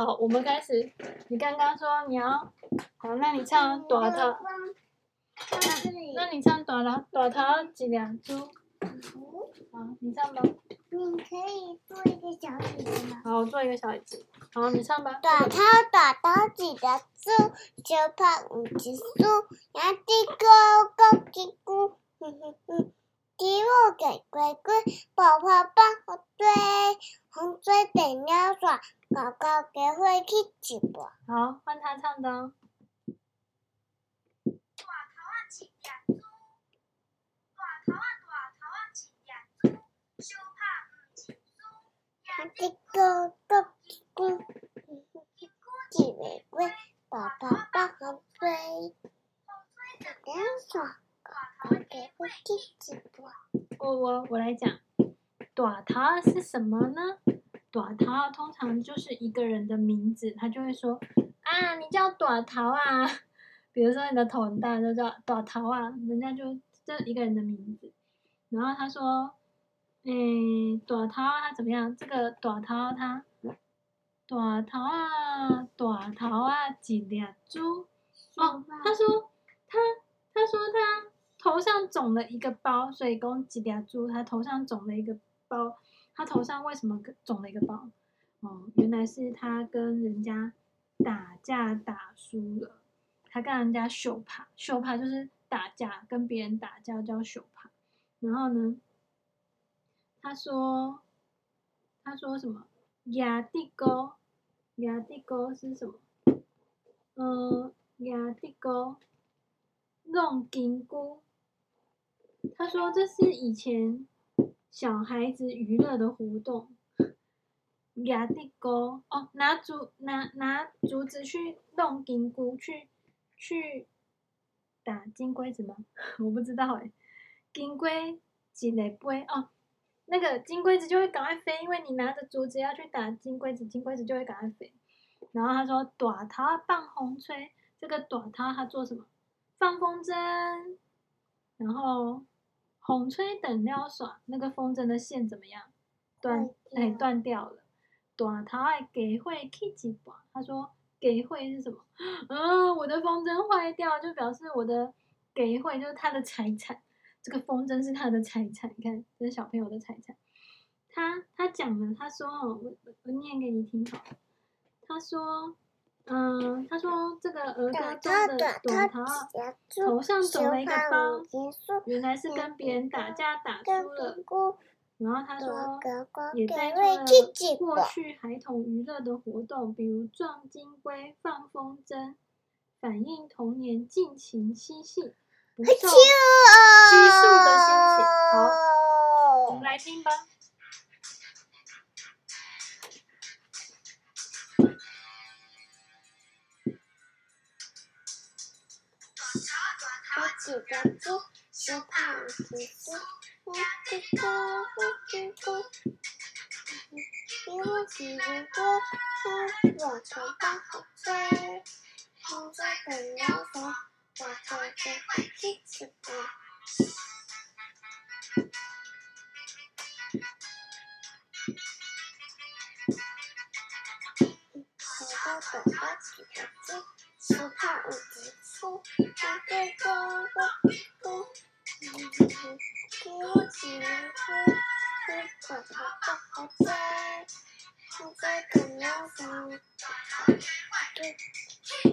好，我们开始。你刚刚说你要，好，那你唱短头。那你唱短头，短头几两珠。好，你唱吧。你可以做一个小椅子吗？好，我做一个小椅子。好，你唱吧。短头短头一粒珠，小怕有一输，压低高高低咕，哼哼哼，鸡母给龟龟，宝宝帮我追，红嘴等尿耍，狗狗给会去直播。好，换他唱的哦。一个个鸡龟，鸡尾龟，宝宝抱好追，这样说，哥哥给我听直播。我我我来讲，大头是什么呢？短桃通常就是一个人的名字，他就会说啊，你叫短桃啊。比如说你的头很大，就叫短桃啊，人家就这一个人的名字。然后他说。诶，大头他怎么样？这个短桃他，短桃啊，短桃啊，几两珠。哦，他说他，他说他头上肿了一个包，所以讲一粒珠。他头上肿了一个包，他头上为什么肿了一个包？哦，原来是他跟人家打架打输了，他跟人家相拍，相拍就是打架，跟别人打架叫相拍。然后呢？他说：“他说什么？亚地沟，亚地沟是什么？嗯，亚地沟弄金菇。他说这是以前小孩子娱乐的活动。亚地沟哦，拿竹拿拿竹子去弄金箍，去去打金龟子吗？我不知道哎。金龟几类杯哦。”那个金龟子就会赶快飞，因为你拿着竹子要去打金龟子，金龟子就会赶快飞。然后他说：“大头放风吹，这个大头他做什么？放风筝。然后风吹等了耍，那个风筝的线怎么样？断，哎，断掉了。短头爱给会去一半。他说给会是什么？嗯，我的风筝坏掉，就表示我的给会就是他的财产。”这个风筝是他的财产，你看，这是小朋友的财产。他他讲了，他说哦，我我念给你听好。他说，嗯，他说这个儿歌中的短头头上肿了一个包，原来是跟别人打架打输了。然后他说，也带出了过去孩童娱乐的活动，比如撞金龟、放风筝，反映童年尽情嬉戏。不受拘束的心情，好，我们来听吧。我记得住，小胖子说，我的歌，我的歌，给我几个歌，我头把好吹，我在等要走。我坐在飞机直播，我的短发起个鸡，手帕无极粗，我的哥哥不，给我几颗，我头发好吹，我在等要走，对，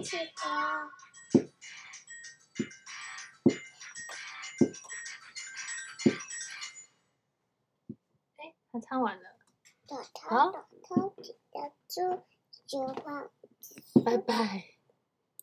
直播。唱完了，好，就换，拜拜。